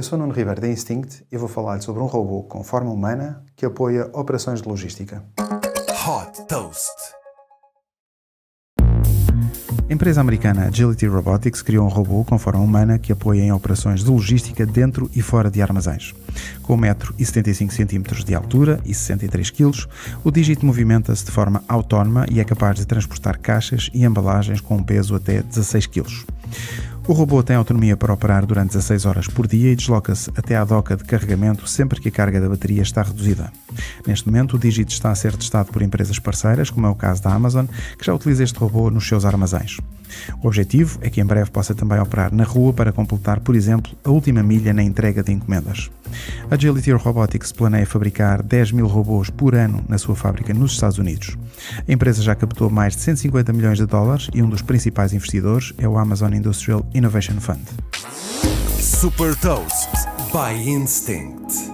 Eu sou Nuno Ribeiro da Instinct e vou falar-lhe sobre um robô com forma humana que apoia operações de logística. Hot Toast. A empresa americana Agility Robotics criou um robô com forma humana que apoia em operações de logística dentro e fora de armazéns. Com 1,75m de altura e 63 kg, o Digit movimenta-se de forma autónoma e é capaz de transportar caixas e embalagens com um peso até 16 kg. O robô tem autonomia para operar durante 16 horas por dia e desloca-se até à doca de carregamento sempre que a carga da bateria está reduzida. Neste momento, o Digit está a ser testado por empresas parceiras, como é o caso da Amazon, que já utiliza este robô nos seus armazéns. O objetivo é que em breve possa também operar na rua para completar, por exemplo, a última milha na entrega de encomendas. Agility Robotics planeia fabricar 10 mil robôs por ano na sua fábrica nos Estados Unidos. A empresa já captou mais de 150 milhões de dólares e um dos principais investidores é o Amazon Industrial Innovation Fund. Super Toast by Instinct.